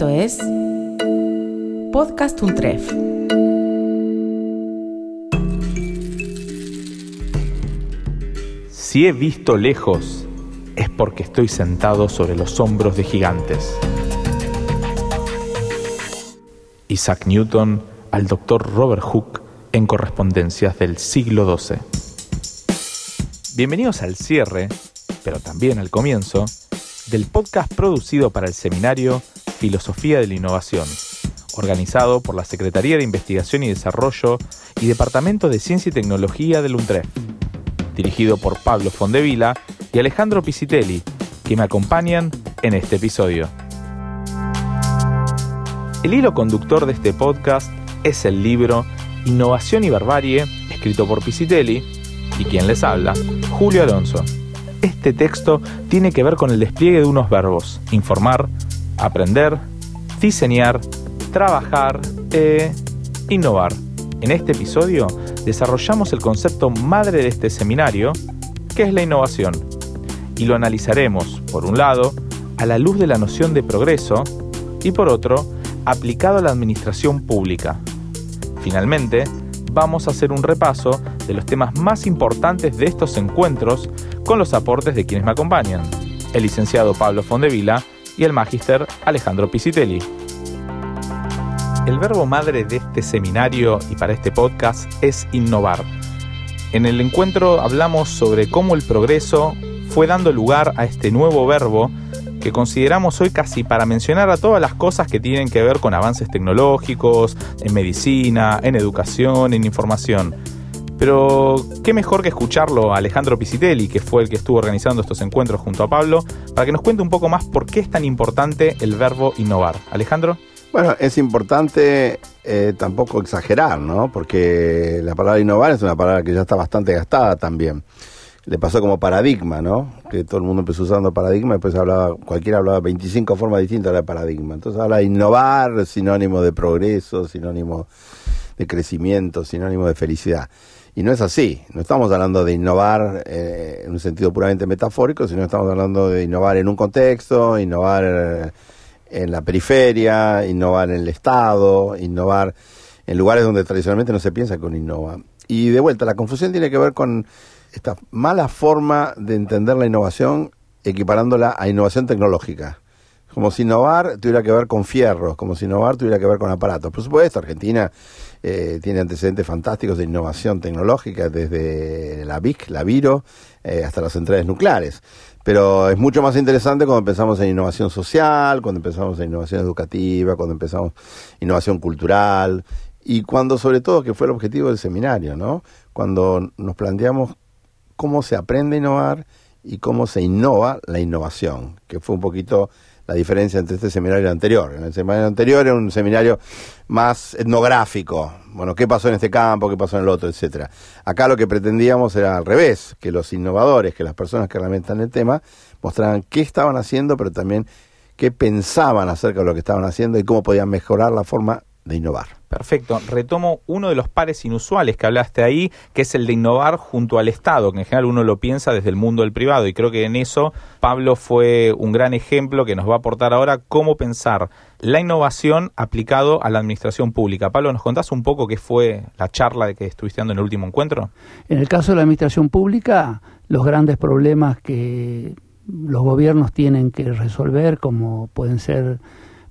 Esto es Podcast Untref. Si he visto lejos, es porque estoy sentado sobre los hombros de gigantes. Isaac Newton al doctor Robert Hooke en correspondencias del siglo XII. Bienvenidos al cierre, pero también al comienzo, del podcast producido para el seminario Filosofía de la Innovación, organizado por la Secretaría de Investigación y Desarrollo y Departamento de Ciencia y Tecnología del UNTREF, dirigido por Pablo Fondevila y Alejandro Pisitelli, que me acompañan en este episodio. El hilo conductor de este podcast es el libro Innovación y Barbarie, escrito por Pisitelli, y quien les habla, Julio Alonso. Este texto tiene que ver con el despliegue de unos verbos, informar, aprender, diseñar, trabajar e innovar. En este episodio desarrollamos el concepto madre de este seminario, que es la innovación, y lo analizaremos, por un lado, a la luz de la noción de progreso, y por otro, aplicado a la administración pública. Finalmente, vamos a hacer un repaso de los temas más importantes de estos encuentros con los aportes de quienes me acompañan, el licenciado Pablo Fondevila y el magíster Alejandro Pisitelli. El verbo madre de este seminario y para este podcast es innovar. En el encuentro hablamos sobre cómo el progreso fue dando lugar a este nuevo verbo que consideramos hoy casi para mencionar a todas las cosas que tienen que ver con avances tecnológicos, en medicina, en educación, en información. Pero qué mejor que escucharlo a Alejandro Pisitelli, que fue el que estuvo organizando estos encuentros junto a Pablo, para que nos cuente un poco más por qué es tan importante el verbo innovar. Alejandro. Bueno, es importante eh, tampoco exagerar, ¿no? Porque la palabra innovar es una palabra que ya está bastante gastada también le pasó como paradigma, ¿no? Que todo el mundo empezó usando paradigma, después hablaba, cualquiera hablaba 25 formas distintas de paradigma. Entonces habla de innovar, sinónimo de progreso, sinónimo de crecimiento, sinónimo de felicidad. Y no es así, no estamos hablando de innovar eh, en un sentido puramente metafórico, sino estamos hablando de innovar en un contexto, innovar eh, en la periferia, innovar en el Estado, innovar en lugares donde tradicionalmente no se piensa con innova. Y de vuelta, la confusión tiene que ver con esta mala forma de entender la innovación equiparándola a innovación tecnológica. Como si innovar tuviera que ver con fierros, como si innovar tuviera que ver con aparatos. Por supuesto, Argentina eh, tiene antecedentes fantásticos de innovación tecnológica, desde la VIC, la Viro, eh, hasta las centrales nucleares. Pero es mucho más interesante cuando pensamos en innovación social, cuando pensamos en innovación educativa, cuando en innovación cultural y cuando sobre todo, que fue el objetivo del seminario, ¿no? Cuando nos planteamos cómo se aprende a innovar y cómo se innova la innovación, que fue un poquito la diferencia entre este seminario y el anterior. En el seminario anterior era un seminario más etnográfico, bueno, qué pasó en este campo, qué pasó en el otro, etcétera. Acá lo que pretendíamos era al revés, que los innovadores, que las personas que realmente el tema, mostraran qué estaban haciendo, pero también qué pensaban acerca de lo que estaban haciendo y cómo podían mejorar la forma de innovar. Perfecto. Retomo uno de los pares inusuales que hablaste ahí, que es el de innovar junto al Estado, que en general uno lo piensa desde el mundo del privado. Y creo que en eso Pablo fue un gran ejemplo que nos va a aportar ahora cómo pensar la innovación aplicado a la administración pública. Pablo, ¿nos contás un poco qué fue la charla que estuviste dando en el último encuentro? En el caso de la administración pública, los grandes problemas que los gobiernos tienen que resolver, como pueden ser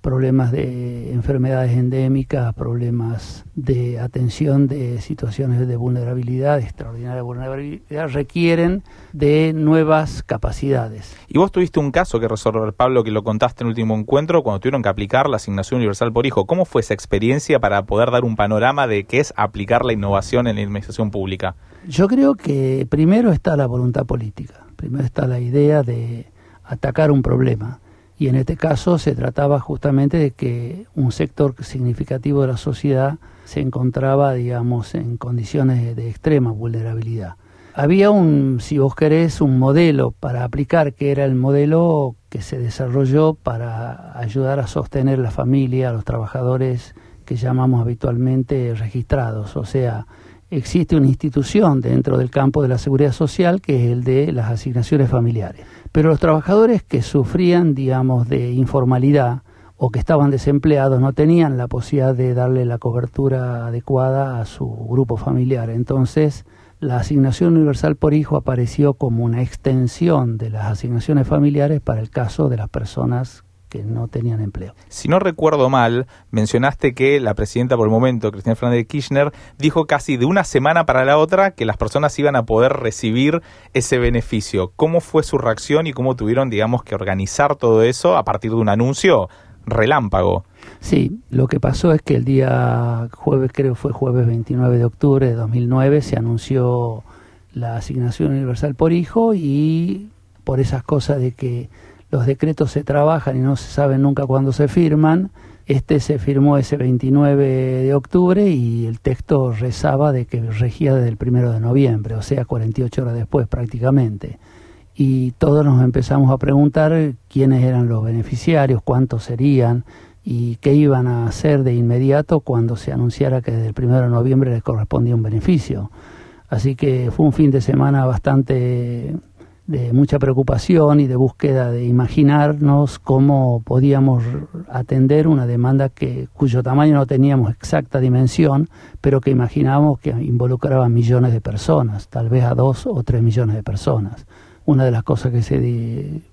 problemas de enfermedades endémicas, problemas de atención de situaciones de vulnerabilidad, extraordinaria vulnerabilidad, requieren de nuevas capacidades. Y vos tuviste un caso que resolver, Pablo, que lo contaste en el último encuentro, cuando tuvieron que aplicar la asignación universal por hijo. ¿Cómo fue esa experiencia para poder dar un panorama de qué es aplicar la innovación en la administración pública? Yo creo que primero está la voluntad política, primero está la idea de atacar un problema y en este caso se trataba justamente de que un sector significativo de la sociedad se encontraba, digamos, en condiciones de extrema vulnerabilidad. Había un, si vos querés, un modelo para aplicar, que era el modelo que se desarrolló para ayudar a sostener la familia, a los trabajadores que llamamos habitualmente registrados. O sea, existe una institución dentro del campo de la seguridad social que es el de las asignaciones familiares. Pero los trabajadores que sufrían, digamos, de informalidad o que estaban desempleados no tenían la posibilidad de darle la cobertura adecuada a su grupo familiar. Entonces, la asignación universal por hijo apareció como una extensión de las asignaciones familiares para el caso de las personas que no tenían empleo. Si no recuerdo mal, mencionaste que la presidenta por el momento, Cristina Fernández de Kirchner, dijo casi de una semana para la otra que las personas iban a poder recibir ese beneficio. ¿Cómo fue su reacción y cómo tuvieron, digamos, que organizar todo eso a partir de un anuncio relámpago? Sí, lo que pasó es que el día jueves, creo fue jueves 29 de octubre de 2009, se anunció la asignación universal por hijo y por esas cosas de que los decretos se trabajan y no se sabe nunca cuándo se firman. Este se firmó ese 29 de octubre y el texto rezaba de que regía desde el primero de noviembre, o sea, 48 horas después prácticamente. Y todos nos empezamos a preguntar quiénes eran los beneficiarios, cuántos serían y qué iban a hacer de inmediato cuando se anunciara que desde el primero de noviembre les correspondía un beneficio. Así que fue un fin de semana bastante de mucha preocupación y de búsqueda de imaginarnos cómo podíamos atender una demanda que cuyo tamaño no teníamos exacta dimensión, pero que imaginábamos que involucraba millones de personas, tal vez a dos o tres millones de personas. Una de las cosas que se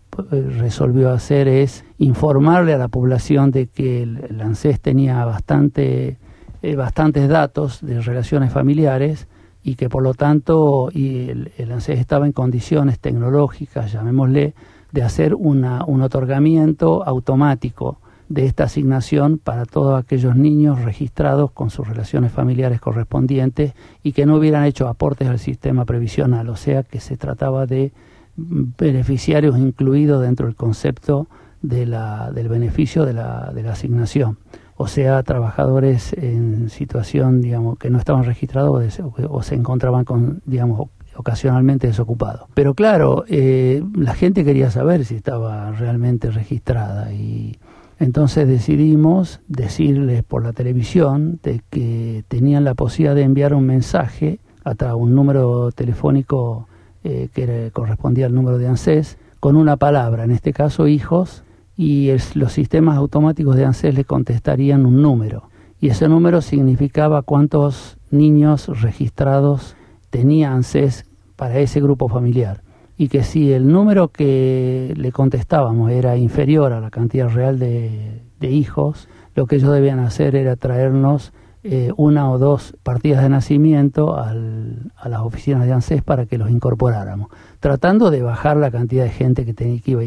resolvió hacer es informarle a la población de que el, ANSES tenía bastante, eh, bastantes datos de relaciones familiares y que por lo tanto y el, el ANSES estaba en condiciones tecnológicas, llamémosle, de hacer una, un otorgamiento automático de esta asignación para todos aquellos niños registrados con sus relaciones familiares correspondientes y que no hubieran hecho aportes al sistema previsional, o sea que se trataba de beneficiarios incluidos dentro del concepto de la, del beneficio de la, de la asignación o sea, trabajadores en situación, digamos, que no estaban registrados o, se encontraban con, digamos, ocasionalmente desocupados. Pero claro, eh, la gente quería saber si estaba realmente registrada y entonces decidimos decirles por la televisión de que tenían la posibilidad de enviar un mensaje a un número telefónico eh, que correspondía al número de ANSES con una palabra, en este caso hijos, y los sistemas automáticos de ANSES le contestarían un número. Y ese número significaba cuántos niños registrados tenía ANSES para ese grupo familiar. Y que si el número que le contestábamos era inferior a la cantidad real de, de hijos, lo que ellos debían hacer era traernos eh, una o dos partidas de nacimiento al, a las oficinas de ANSES para que los incorporáramos, tratando de bajar la cantidad de gente que, tenía, que iba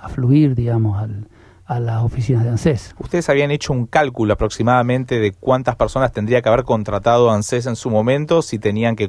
a fluir, digamos, al, a las oficinas de ANSES. Ustedes habían hecho un cálculo aproximadamente de cuántas personas tendría que haber contratado ANSES en su momento si tenían que,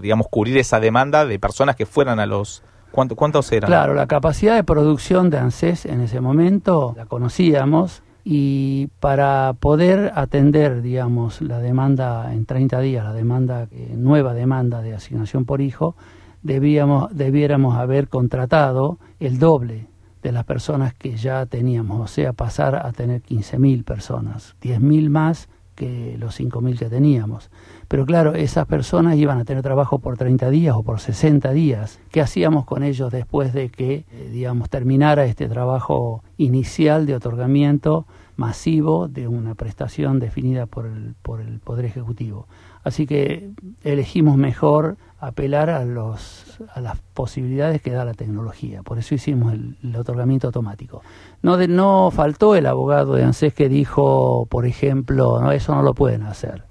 digamos, cubrir esa demanda de personas que fueran a los... ¿Cuántos eran? Claro, la capacidad de producción de ANSES en ese momento la conocíamos, y para poder atender, digamos, la demanda en 30 días, la demanda eh, nueva demanda de asignación por hijo, debíamos, debiéramos haber contratado el doble de las personas que ya teníamos, o sea, pasar a tener 15.000 personas, 10.000 más que los 5.000 que teníamos. Pero claro, esas personas iban a tener trabajo por 30 días o por 60 días. ¿Qué hacíamos con ellos después de que, eh, digamos, terminara este trabajo inicial de otorgamiento masivo de una prestación definida por el, por el Poder Ejecutivo? Así que elegimos mejor apelar a, los, a las posibilidades que da la tecnología. Por eso hicimos el, otorgamiento automático. No, de, no faltó el abogado de ANSES que dijo, por ejemplo, no, eso no lo pueden hacer.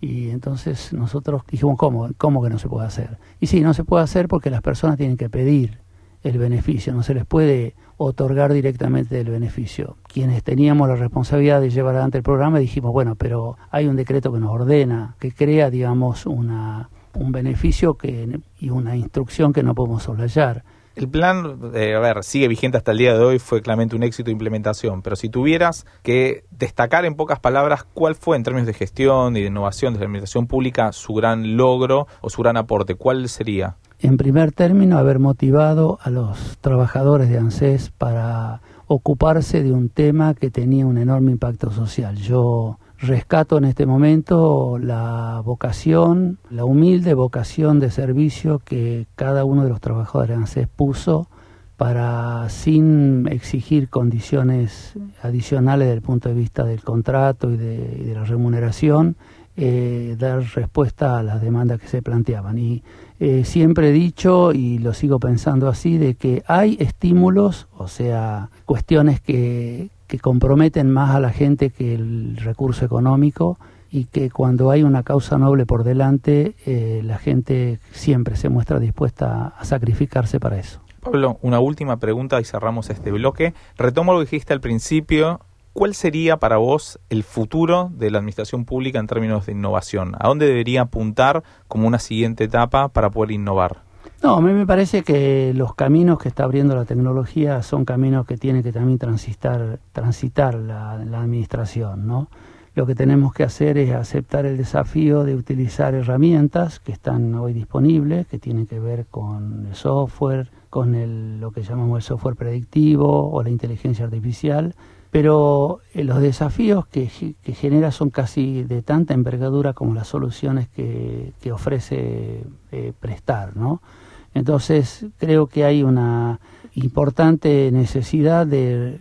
Y entonces nosotros dijimos, ¿cómo? ¿Cómo que no se puede hacer? Y sí, no se puede hacer porque las personas tienen que pedir el beneficio, no se les puede otorgar directamente el beneficio. Quienes teníamos la responsabilidad de llevar adelante el programa dijimos, bueno, pero hay un decreto que nos ordena, que crea, digamos, una, un beneficio que, y una instrucción que no podemos soslayar. El plan, eh, a ver, sigue vigente hasta el día de hoy, fue claramente un éxito de implementación, pero si tuvieras que destacar en pocas palabras cuál fue en términos de gestión y de innovación de la administración pública su gran logro o su gran aporte, ¿cuál sería? En primer término, haber motivado a los trabajadores de ANSES para ocuparse de un tema que tenía un enorme impacto social. Yo rescato en este momento la vocación, la humilde vocación de servicio que cada uno de los trabajadores de ANSES puso para, sin exigir condiciones adicionales desde el punto de vista del contrato y de, la remuneración, eh, dar respuesta a las demandas que se planteaban. Y eh, siempre he dicho, y lo sigo pensando así, de que hay estímulos, o sea, cuestiones que, que comprometen más a la gente que el recurso económico y que cuando hay una causa noble por delante, eh, la gente siempre se muestra dispuesta a sacrificarse para eso. Pablo, una última pregunta y cerramos este bloque. Retomo lo que dijiste al principio. ¿Cuál sería para vos el futuro de la administración pública en términos de innovación? ¿A dónde debería apuntar como una siguiente etapa para poder innovar? No, a mí me parece que los caminos que está abriendo la tecnología son caminos que tiene que también transitar, transitar la, la administración, ¿no? Lo que tenemos que hacer es aceptar el desafío de utilizar herramientas que están hoy disponibles, que tienen que ver con el software, con el, lo que llamamos el software predictivo o la inteligencia artificial, pero eh, los desafíos que, genera son casi de tanta envergadura como las soluciones que, que ofrece eh, prestar, ¿no? Entonces creo que hay una importante necesidad de,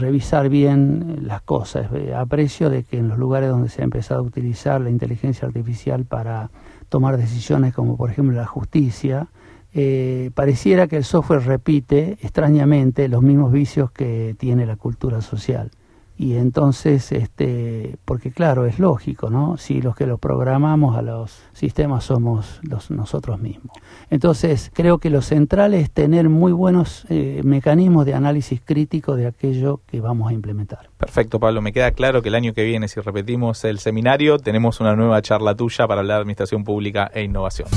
revisar bien las cosas. Aprecio de que en los lugares donde se ha empezado a utilizar la inteligencia artificial para tomar decisiones como por ejemplo la justicia, eh, pareciera que el software repite extrañamente los mismos vicios que tiene la cultura social. Y entonces este porque claro es lógico no si los que los programamos a los sistemas somos los nosotros mismos. Entonces creo que lo central es tener muy buenos eh, mecanismos de análisis crítico de aquello que vamos a implementar. Perfecto Pablo. Me queda claro que el año que viene si repetimos el seminario tenemos una nueva charla tuya para la administración pública e innovación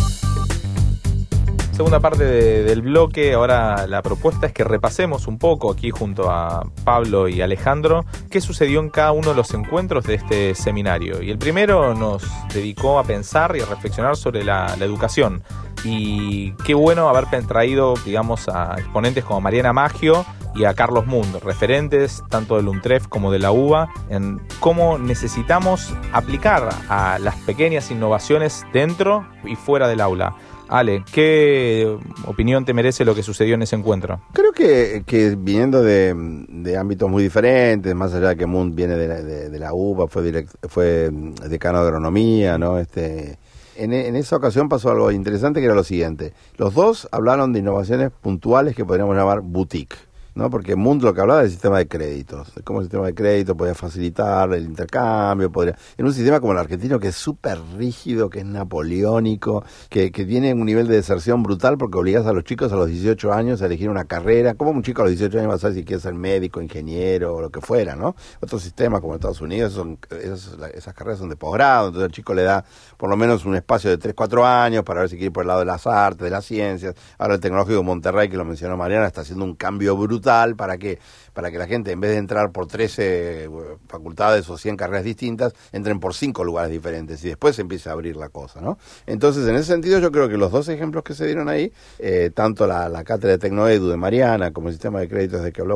Segunda parte del bloque, ahora la propuesta es que repasemos un poco aquí junto a Pablo y Alejandro qué sucedió en cada uno de los encuentros de este seminario. Y el primero nos dedicó a pensar y a reflexionar sobre la, educación. Y qué bueno haber traído, digamos, a exponentes como Mariana Maggio y a Carlos Mund, referentes tanto del UNTREF como de la UBA, en cómo necesitamos aplicar a las pequeñas innovaciones dentro y fuera del aula. Ale, ¿qué opinión te merece lo que sucedió en ese encuentro? Creo que, que viniendo de, ámbitos muy diferentes, más allá de que Mund viene de la, de, la UBA, fue, fue decano de agronomía, ¿no? Este, en, en, esa ocasión pasó algo interesante que era lo siguiente. Los dos hablaron de innovaciones puntuales que podríamos llamar boutique. ¿No? Porque Mundo lo que hablaba del sistema de créditos, de cómo el sistema de crédito podía facilitar el intercambio, podría, en un sistema como el argentino que es súper rígido, que es napoleónico, que, que tiene un nivel de deserción brutal porque obligas a los chicos a los 18 años a elegir una carrera, como un chico a los 18 años va a saber si quiere ser médico, ingeniero o lo que fuera, ¿no? Otros sistemas como Estados Unidos, son, esas, esas carreras son de posgrado, entonces el chico le da por lo menos un espacio de 3, 4 años para ver si quiere ir por el lado de las artes, de las ciencias. Ahora el tecnológico de Monterrey, que lo mencionó Mariana, está haciendo un cambio brutal para que, para que la gente, en vez de entrar por 13 eh, facultades o 100 carreras distintas, entren por 5 lugares diferentes y después se empiece a abrir la cosa, ¿no? Entonces, en ese sentido, yo creo que los dos ejemplos que se dieron ahí, eh, tanto la, cátedra de Tecnoedu de Mariana como el sistema de créditos de que habló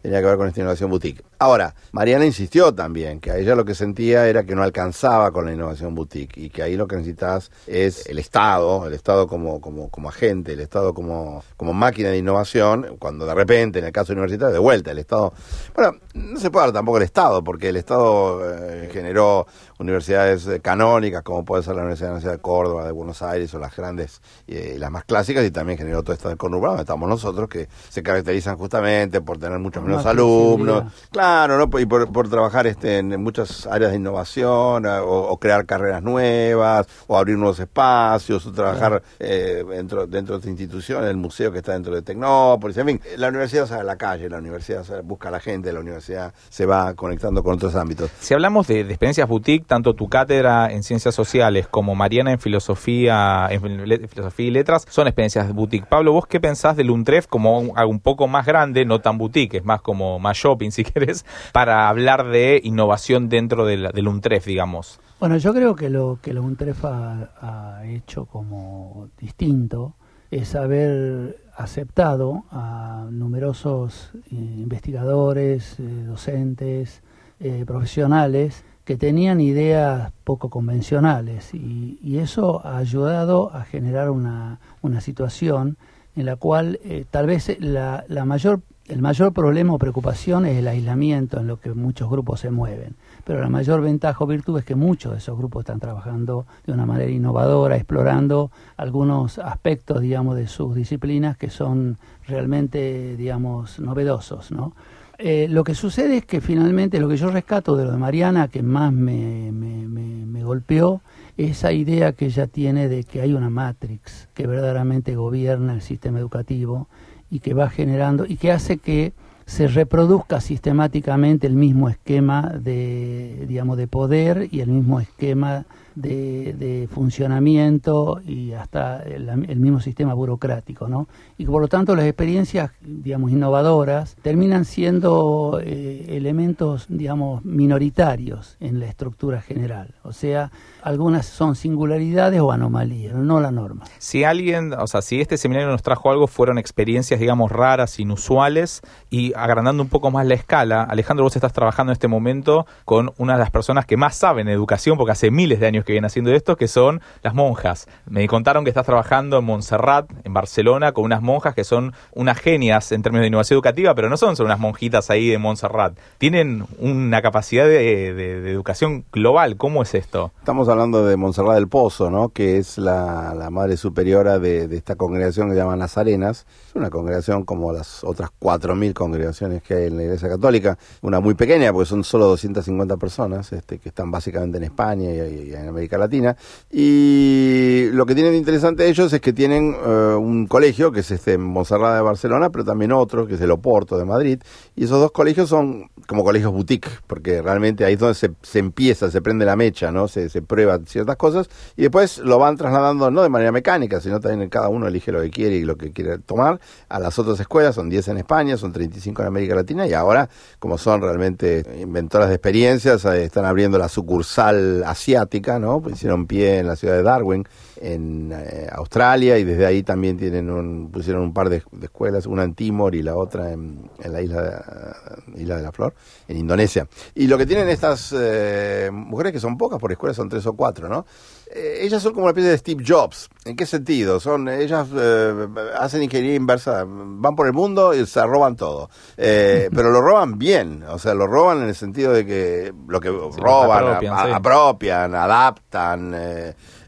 tenía que ver con esta innovación boutique. Ahora, Mariana insistió también que a ella lo que sentía era que no alcanzaba con la innovación boutique y que ahí lo que necesitas es el Estado, el Estado como, como, como agente, el Estado como, como máquina de innovación, cuando de repente, en el caso universitario, de vuelta, el Estado... Bueno, no se puede dar tampoco el Estado, porque el Estado eh, generó universidades eh, canónicas, como puede ser la Universidad Nacional de Córdoba, de Buenos Aires, o las grandes, eh, las más clásicas, y también generó todo esto del conurbano, estamos nosotros, que se caracterizan justamente por tener muchos menos alumnos, claro, ¿no? y por, por trabajar este, en muchas áreas de innovación, o, crear carreras nuevas, o abrir nuevos espacios, o trabajar eh, dentro, dentro de esta institución, el museo que está dentro de Tecnópolis, en fin, la universidad sale a la calle, la universidad busca a la gente, la universidad se va conectando con otros ámbitos. Si hablamos de, de experiencias boutique, tanto tu cátedra en ciencias sociales como Mariana en filosofía, en filosofía y letras son experiencias boutique. Pablo, ¿vos qué pensás del UNTREF como un poco más grande, no tan boutique, es más como más shopping si querés, para hablar de innovación dentro del, del UNTREF, digamos? Bueno, yo creo que lo que el UNTREF ha, hecho como distinto es haber aceptado a numerosos eh, investigadores, eh, docentes, eh, profesionales que tenían ideas poco convencionales y, eso ha ayudado a generar una, una situación en la cual eh, tal vez la, la mayor el mayor problema o preocupación es el aislamiento en lo que muchos grupos se mueven, pero la mayor ventaja o virtud es que muchos de esos grupos están trabajando de una manera innovadora, explorando algunos aspectos, digamos, de sus disciplinas que son realmente, digamos, novedosos, ¿no? Eh, lo que sucede es que finalmente lo que yo rescato de lo de Mariana, que más me, me, me, me golpeó, esa idea que ella tiene de que hay una matrix que verdaderamente gobierna el sistema educativo y que va generando y que hace que se reproduzca sistemáticamente el mismo esquema de digamos de poder y el mismo esquema de, funcionamiento y hasta el, mismo sistema burocrático, ¿no? Y por lo tanto las experiencias, digamos, innovadoras terminan siendo eh, elementos, digamos, minoritarios en la estructura general. O sea, algunas son singularidades o anomalías, no la norma. Si alguien, o sea, si este seminario nos trajo algo, fueron experiencias, digamos, raras, inusuales, y agrandando un poco más la escala, Alejandro, vos estás trabajando en este momento con una de las personas que más saben educación, porque hace miles de años que vienen haciendo esto, que son las monjas. Me contaron que estás trabajando en Montserrat, en Barcelona, con unas monjas que son unas genias en términos de innovación educativa, pero no son, son unas monjitas ahí de Montserrat. Tienen una capacidad de, educación global. ¿Cómo es esto? Estamos hablando de Montserrat del Pozo, ¿no? que es la, madre superiora de, esta congregación que se llama Las Arenas. Es una congregación como las otras 4.000 congregaciones que hay en la Iglesia Católica. Una muy pequeña, porque son solo 250 personas este, que están básicamente en España y, y en América Latina. Y lo que tienen de interesante ellos es que tienen uh, un colegio, que es este Montserrat de Barcelona, pero también otro, que es el Oporto de Madrid. Y esos dos colegios son como colegios boutique, porque realmente ahí es donde se, se empieza, se prende la mecha, ¿no? Se, se prueba ciertas cosas y después lo van trasladando no de manera mecánica, sino también cada uno elige lo que quiere y lo que quiere tomar a las otras escuelas, son 10 en España, son 35 en América Latina y ahora, como son realmente inventoras de experiencias, eh, están abriendo la sucursal asiática, ¿no? Hicieron pie en la ciudad de Darwin, en eh, Australia, y desde ahí también tienen un, pusieron un par de, de, escuelas, una en Timor y la otra en, en la isla de, isla de la Flor, en Indonesia. Y lo que tienen estas eh, mujeres, que son pocas por escuela, son tres o cuatro, ¿no? Eh, ellas son como una especie de Steve Jobs. ¿En qué sentido? Son Ellas eh, hacen ingeniería inversa, van por el mundo y se roban todo. Eh, pero lo roban bien, o sea, lo roban en el sentido de que lo que sí, roban, apropian, a, sí. apropian adaptan,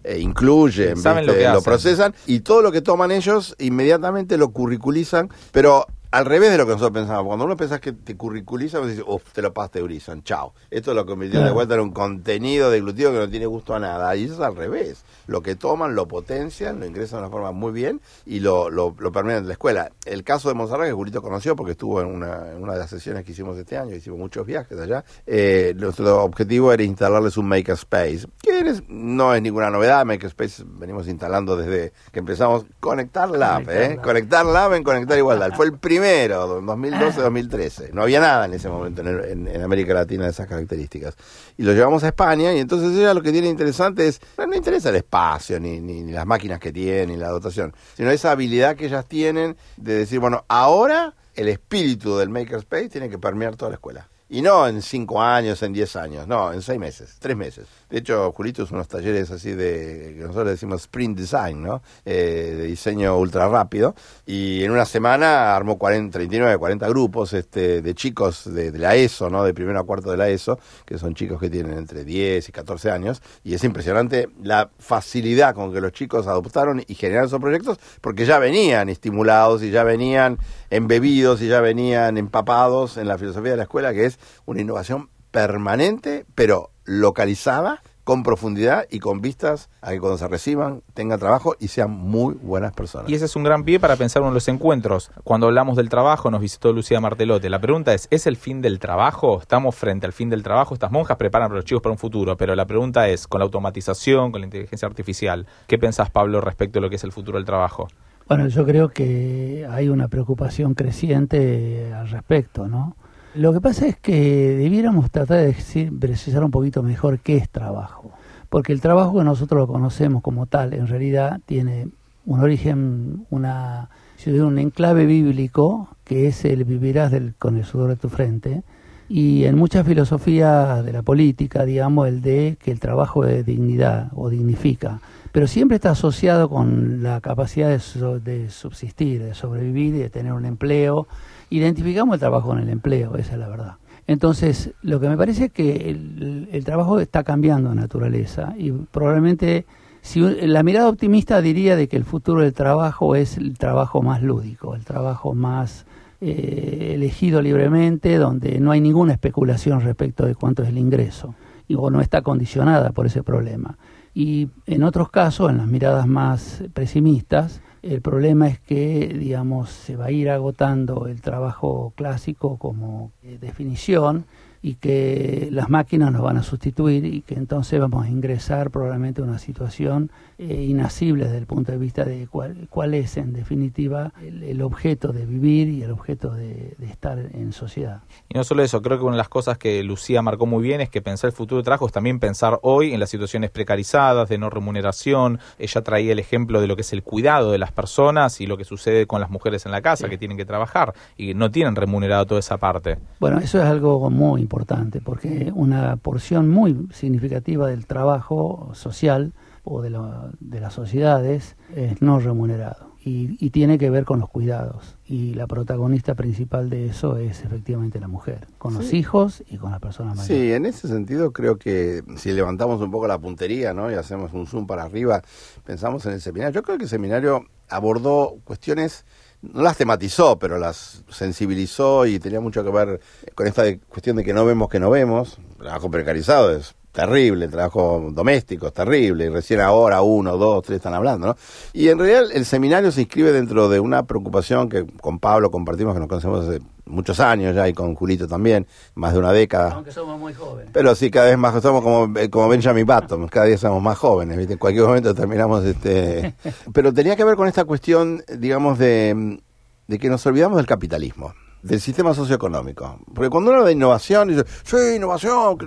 eh, incluyen, Saben lo, que lo procesan y todo lo que toman ellos inmediatamente lo curriculizan, pero al revés de lo que nosotros pensamos. Cuando uno piensa que te curriculiza, uno dice, uff, te lo pasteurizan, chao. Esto lo convirtió claro. de vuelta en un contenido deglutivo que no tiene gusto a nada. Y eso es al revés. Lo que toman, lo potencian, lo ingresan de una forma muy bien y lo, lo, lo permean en la escuela. El caso de Monserrat, que Julito conoció porque estuvo en una, en una de las sesiones que hicimos este año, hicimos muchos viajes allá, eh, nuestro objetivo era instalarles un Makerspace, que es, no es ninguna novedad. Makerspace venimos instalando desde que empezamos Conectar Lab, Conectar, ¿eh? Lab. Conectar Lab en Conectar Igualdad. Fue el primer primero, 2012-2013. No había nada en ese momento en, el, en, en, América Latina de esas características. Y lo llevamos a España y entonces ella lo que tiene interesante es, no, no interesa el espacio, ni, ni, ni, las máquinas que tienen, ni la dotación, sino esa habilidad que ellas tienen de decir, bueno, ahora el espíritu del Makerspace tiene que permear toda la escuela. Y no en cinco años, en diez años, no, en seis meses, tres meses. De hecho, Julito es unos talleres así de, que nosotros decimos sprint design, ¿no? Eh, de diseño ultra rápido. Y en una semana armó 40, 39, 40 grupos este, de chicos de, de, la ESO, ¿no? De primero a cuarto de la ESO, que son chicos que tienen entre 10 y 14 años. Y es impresionante la facilidad con que los chicos adoptaron y generaron esos proyectos, porque ya venían estimulados y ya venían embebidos y ya venían empapados en la filosofía de la escuela, que es una innovación permanente, pero localizada, con profundidad y con vistas a que cuando se reciban tengan trabajo y sean muy buenas personas. Y ese es un gran pie para pensar en los encuentros. Cuando hablamos del trabajo, nos visitó Lucía Martelote. La pregunta es, ¿es el fin del trabajo? ¿Estamos frente al fin del trabajo? Estas monjas preparan a los chicos para un futuro, pero la pregunta es, con la automatización, con la inteligencia artificial, ¿qué pensás, Pablo, respecto a lo que es el futuro del trabajo? Bueno, yo creo que hay una preocupación creciente al respecto, ¿no? Lo que pasa es que debiéramos tratar de precisar un poquito mejor qué es trabajo. Porque el trabajo que nosotros lo conocemos como tal, en realidad tiene un origen, una, un enclave bíblico, que es el vivirás del, con el sudor de tu frente, y en muchas filosofías de la política, digamos, el de que el trabajo es dignidad o dignifica, pero siempre está asociado con la capacidad de, de subsistir, de sobrevivir y de tener un empleo. Identificamos el trabajo con el empleo, esa es la verdad. Entonces, lo que me parece es que el, el trabajo está cambiando de naturaleza y probablemente si la mirada optimista diría de que el futuro del trabajo es el trabajo más lúdico, el trabajo más eh, elegido libremente, donde no hay ninguna especulación respecto de cuánto es el ingreso y o no está condicionada por ese problema. Y en otros casos, en las miradas más pesimistas, el problema es que, digamos, se va a ir agotando el trabajo clásico como eh, definición y que las máquinas nos van a sustituir y que entonces vamos a ingresar probablemente a una situación eh, inasible desde el punto de vista de cuál, cuál es en definitiva el, objeto de vivir y el objeto de, estar en sociedad. Y no solo eso, creo que una de las cosas que Lucía marcó muy bien es que pensar el futuro de trabajo es también pensar hoy en las situaciones precarizadas, de no remuneración. Ella traía el ejemplo de lo que es el cuidado de las personas y lo que sucede con las mujeres en la casa que tienen que trabajar y no tienen remunerado toda esa parte. Bueno, eso es algo muy importante importante, porque una porción muy significativa del trabajo social o de, de las sociedades es no remunerado y, tiene que ver con los cuidados. Y la protagonista principal de eso es efectivamente la mujer, con los hijos y con las personas mayores. Sí, en ese sentido creo que si levantamos un poco la puntería ¿no? y hacemos un zoom para arriba, pensamos en el seminario. Yo creo que el seminario abordó cuestiones no las tematizó, pero las sensibilizó y tenía mucho que ver con esta cuestión de que no vemos que no vemos. El trabajo precarizado es terrible, el trabajo doméstico es terrible, y recién ahora uno, dos, tres están hablando, ¿no? Y en realidad el seminario se inscribe dentro de una preocupación que con Pablo compartimos, que nos conocemos hace muchos años ya y con Julito también, más de una década. Aunque somos muy jóvenes. Pero sí, cada vez más, somos como, eh, como Benjamin Button, cada día somos más jóvenes, ¿viste? En cualquier momento terminamos este... Pero tenía que ver con esta cuestión, digamos, de, de que nos olvidamos del capitalismo del sistema socioeconómico. Porque cuando uno habla de innovación, dice, sí, innovación, que,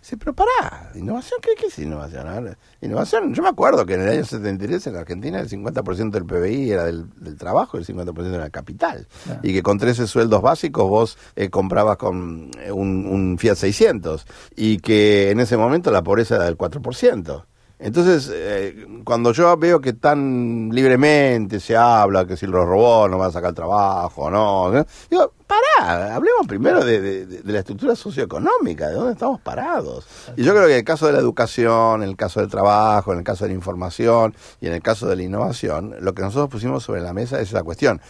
sí, pero pará, ¿innovación qué, qué es innovación? innovación, yo me acuerdo que en el año 73 en la Argentina el 50% del PBI era del, trabajo y el 50% era del capital. Y que con 13 sueldos básicos vos eh, comprabas con eh, un, un Fiat 600 y que en ese momento la pobreza era del 4%. Entonces, eh, cuando yo veo que tan libremente se habla que si los robots no van a sacar trabajo, no, digo, pará, hablemos primero de, la estructura socioeconómica, de dónde estamos parados. Y yo creo que en el caso de la educación, en el caso del trabajo, en el caso de la información y en el caso de la innovación, lo que nosotros pusimos sobre la mesa es esa cuestión.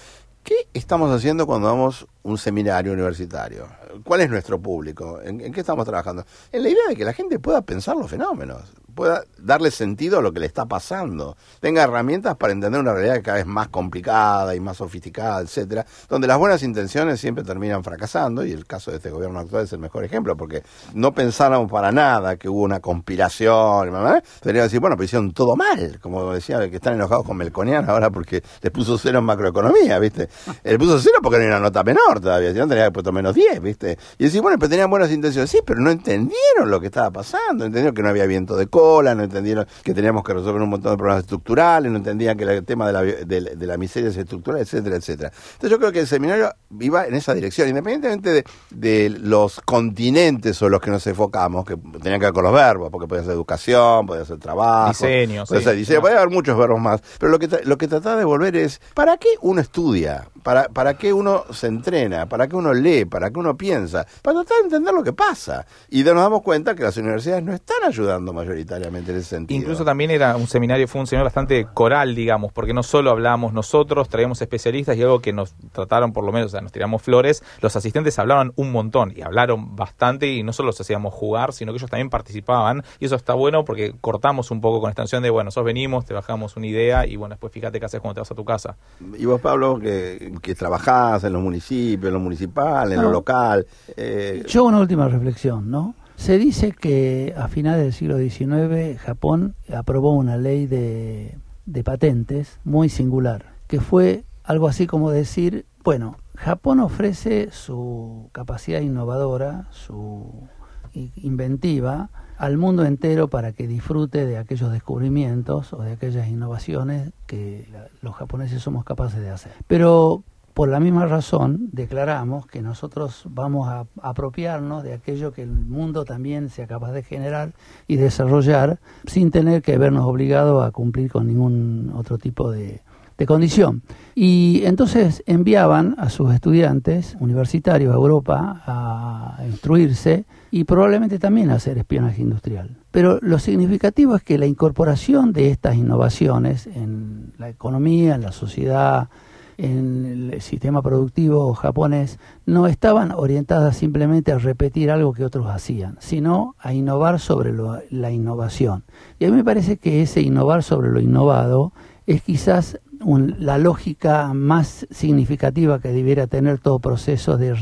¿Qué estamos haciendo cuando damos un seminario universitario? ¿Cuál es nuestro público? ¿En, qué estamos trabajando? En la idea de que la gente pueda pensar los fenómenos pueda darle sentido a lo que le está pasando, tenga herramientas para entender una realidad cada vez más complicada y más sofisticada, etcétera, donde las buenas intenciones siempre terminan fracasando, y el caso de este gobierno actual es el mejor ejemplo, porque no pensaron para nada que hubo una conspiración, ¿verdad? podrían decir, bueno, pero hicieron todo mal, como decía, que están enojados con Melconian ahora porque les puso cero en macroeconomía, ¿viste? Le puso cero porque no era una nota menor todavía, si no tenía que puesto menos 10, ¿viste? Y decir, bueno, pero tenían buenas intenciones, sí, pero no entendieron lo que estaba pasando, entendieron que no había viento de no entendieron que teníamos que resolver un montón de problemas estructurales, no entendían que el tema de la, de, la miseria es estructural, etcétera, etcétera. Entonces yo creo que el seminario iba en esa dirección, independientemente de, los continentes o los que nos enfocamos, que tenían que ver con los verbos, porque podía ser educación, podía ser trabajo, diseño, podía ser diseño, podía haber muchos verbos más, pero lo que, lo que trataba de volver es, ¿para qué uno estudia? ¿Para, ¿Para qué uno se entrena? ¿Para qué uno lee? ¿Para qué uno piensa? Para tratar de entender lo que pasa. Y nos damos cuenta que las universidades no están ayudando mayoritariamente Incluso también era un seminario, fue un seminario bastante coral, digamos, porque no solo hablábamos nosotros, traíamos especialistas y algo que nos trataron por lo menos, o sea, nos tiramos flores, los asistentes hablaban un montón y hablaron bastante y no solo los hacíamos jugar, sino que ellos también participaban y eso está bueno porque cortamos un poco con esta extensión de, bueno, nosotros venimos, te bajamos una idea y bueno, después fíjate qué haces cuando te vas a tu casa. Y vos, Pablo, que, que trabajás en los municipios, en lo municipal, en lo local. Eh... Yo una última reflexión, ¿no? Se dice que a finales del siglo XIX Japón aprobó una ley de, patentes muy singular, que fue algo así como decir, bueno, Japón ofrece su capacidad innovadora, su inventiva al mundo entero para que disfrute de aquellos descubrimientos o de aquellas innovaciones que los japoneses somos capaces de hacer. Pero por la misma razón declaramos que nosotros vamos a apropiarnos de aquello que el mundo también sea capaz de generar y desarrollar sin tener que vernos obligados a cumplir con ningún otro tipo de, de condición. Y entonces enviaban a sus estudiantes universitarios a Europa a instruirse y probablemente también a hacer espionaje industrial. Pero lo significativo es que la incorporación de estas innovaciones en la economía, en la sociedad, en el sistema productivo japonés no estaban orientadas simplemente a repetir algo que otros hacían, sino a innovar sobre la innovación. Y a mí me parece que ese innovar sobre lo innovado es quizás la lógica más significativa que debiera tener todo proceso de,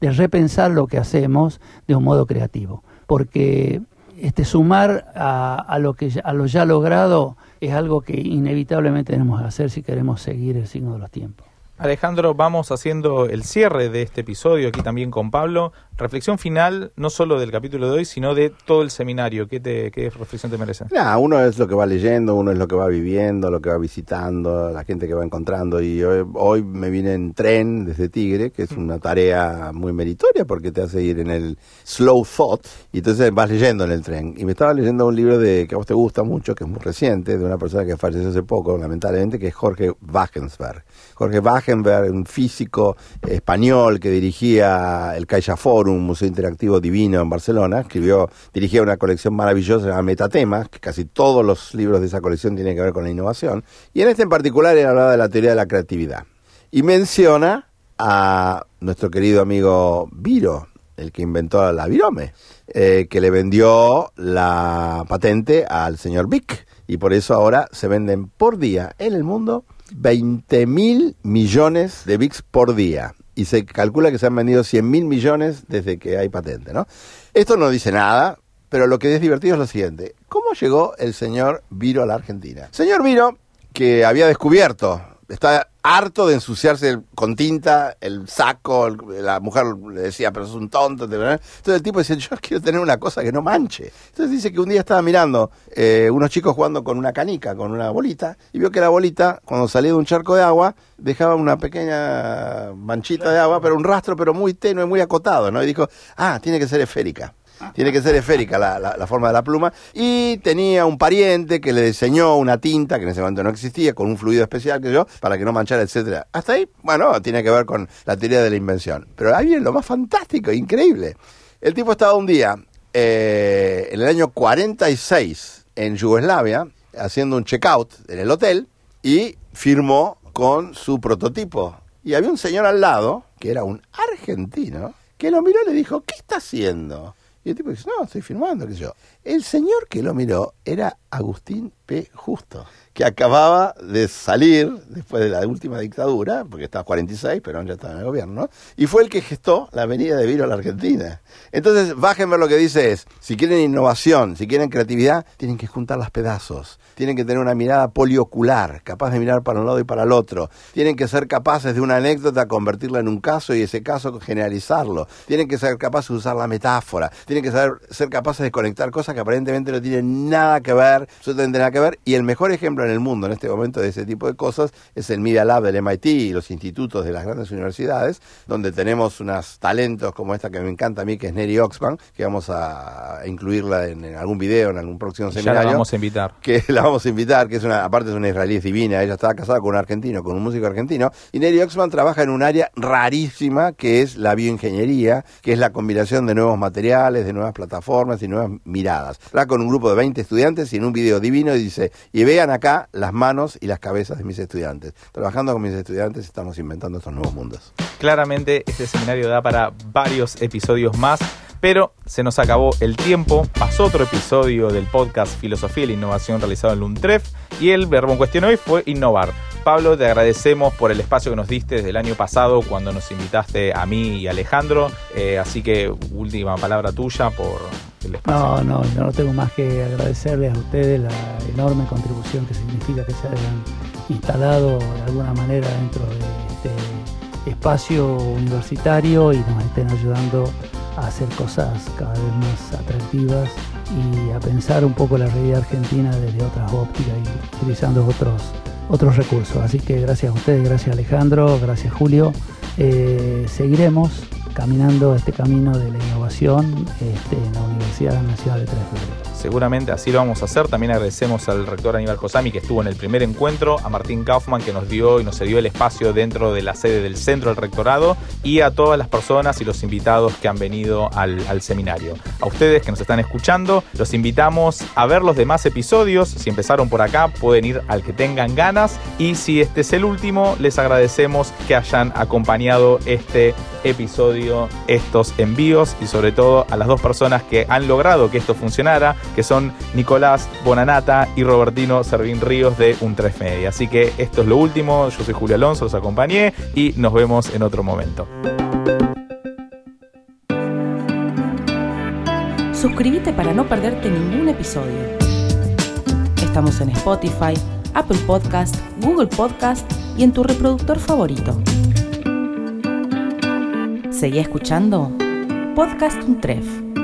de, repensar lo que hacemos de un modo creativo. Porque este, sumar a, a, lo que, a lo ya logrado es algo que inevitablemente tenemos que hacer si queremos seguir el signo de los tiempos. Alejandro, vamos haciendo el cierre de este episodio aquí también con Pablo. Reflexión final, no solo del capítulo de hoy, sino de todo el seminario. ¿Qué, te, qué reflexión te merece? uno es lo que va leyendo, uno es lo que va viviendo, lo que va visitando, la gente que va encontrando. Y hoy, me vine en tren desde Tigre, que es una tarea muy meritoria porque te hace ir en el slow thought. Y entonces vas leyendo en el tren. Y me estaba leyendo un libro de que a vos te gusta mucho, que es muy reciente, de una persona que falleció hace poco, lamentablemente, que es Jorge Wagensberg. Jorge Wagensberg, un físico español que dirigía el Caixa Forum, un museo interactivo divino en Barcelona, escribió, dirigía una colección maravillosa a Metatemas, que casi todos los libros de esa colección tienen que ver con la innovación, y en este en particular él hablaba de la teoría de la creatividad. Y menciona a nuestro querido amigo Viro, el que inventó la Virome, eh, que le vendió la patente al señor Vic, y por eso ahora se venden por día en el mundo 20 mil millones de bits por día. Y se calcula que se han vendido 100 mil millones desde que hay patente, ¿no? Esto no dice nada, pero lo que es divertido es lo siguiente. ¿Cómo llegó el señor Viro a la Argentina? Señor Viro, que había descubierto, está harto de ensuciarse con tinta el saco, la mujer le decía, pero es un tonto. Entonces el tipo dice, yo quiero tener una cosa que no manche. Entonces dice que un día estaba mirando eh, unos chicos jugando con una canica, con una bolita, y vio que la bolita, cuando salía de un charco de agua, dejaba una pequeña manchita de agua, pero un rastro, pero muy tenue, muy acotado, ¿no? Y dijo, ah, tiene que ser esférica. Tiene que ser esférica la, la, forma de la pluma. Y tenía un pariente que le diseñó una tinta, que en ese momento no existía, con un fluido especial, que yo, para que no manchara, etcétera. Hasta ahí, bueno, tiene que ver con la teoría de la invención. Pero ahí viene lo más fantástico, increíble. El tipo estaba un día, eh, en el año 46, en Yugoslavia, haciendo un checkout en el hotel, y firmó con su prototipo. Y había un señor al lado, que era un argentino, que lo miró y le dijo, ¿qué está haciendo? Y el tipo dice, no, estoy filmando, qué sé yo. El señor que lo miró era Agustín P. Justo. Que acababa de salir después de la última dictadura, porque estaba 46, pero ya estaba en el gobierno, y fue el que gestó la venida de Viro a la Argentina. Entonces, bájenme lo que dice es, si quieren innovación, si quieren creatividad, tienen que juntar los pedazos, tienen que tener una mirada poliocular, capaz de mirar para un lado y para el otro, tienen que ser capaces de una anécdota convertirla en un caso y ese caso generalizarlo, tienen que ser capaces de usar la metáfora, tienen que ser, ser capaces de conectar cosas que aparentemente no tienen nada que ver, absolutamente nada que ver, y el mejor ejemplo en el mundo en este momento de ese tipo de cosas es el Media Lab del MIT y los institutos de las grandes universidades, donde tenemos unos talentos como esta que me encanta a mí, que es Neri Oxman, que vamos a incluirla en, algún video, en algún próximo seminario. la vamos a invitar. Que la vamos a invitar, que es una, aparte es una israelí divina, ella estaba casada con un argentino, con un músico argentino, y Neri Oxman trabaja en un área rarísima que es la bioingeniería, que es la combinación de nuevos materiales, de nuevas plataformas y nuevas miradas. Habla con un grupo de 20 estudiantes y en un video divino dice, y vean acá las manos y las cabezas de mis estudiantes. Trabajando con mis estudiantes estamos inventando estos nuevos mundos. Claramente este seminario da para varios episodios más, pero se nos acabó el tiempo. Pasó otro episodio del podcast Filosofía y la Innovación realizado en LUNTREF y el verbo en cuestión hoy fue innovar. Pablo, te agradecemos por el espacio que nos diste desde el año pasado cuando nos invitaste a mí y Alejandro. Eh, así que última palabra tuya por el espacio. No, no, no tengo más que agradecerles a ustedes la enorme contribución que significa que se hayan instalado de alguna manera dentro de este espacio universitario y nos estén ayudando a hacer cosas cada vez más atractivas y a pensar un poco la realidad argentina desde otras ópticas y utilizando otros otros recursos. Así que gracias a ustedes, gracias Alejandro, gracias Julio. Eh, seguiremos caminando este camino de la innovación este, en la Universidad Nacional de Tres Seguramente así lo vamos a hacer. También agradecemos al rector Aníbal Josami que estuvo en el primer encuentro, a Martín Kaufman que nos dio y nos cedió el espacio dentro de la sede del centro del rectorado y a todas las personas y los invitados que han venido al seminario. A ustedes que nos están escuchando, los invitamos a ver los demás episodios. Si empezaron por acá, pueden ir al que tengan ganas. Y si este es el último, les agradecemos que hayan acompañado este episodio, estos envíos y sobre todo a las dos personas que han logrado que esto funcionara, que son Nicolás Bonanata y Robertino Servín Ríos de Un 3 Media. Así que esto es lo último, yo soy Julio Alonso, los acompañé y nos vemos en otro momento. Suscríbete para no perderte ningún episodio. Estamos en Spotify, Apple Podcast, Google Podcast y en tu reproductor favorito. Seguí escuchando Podcast Un Tref.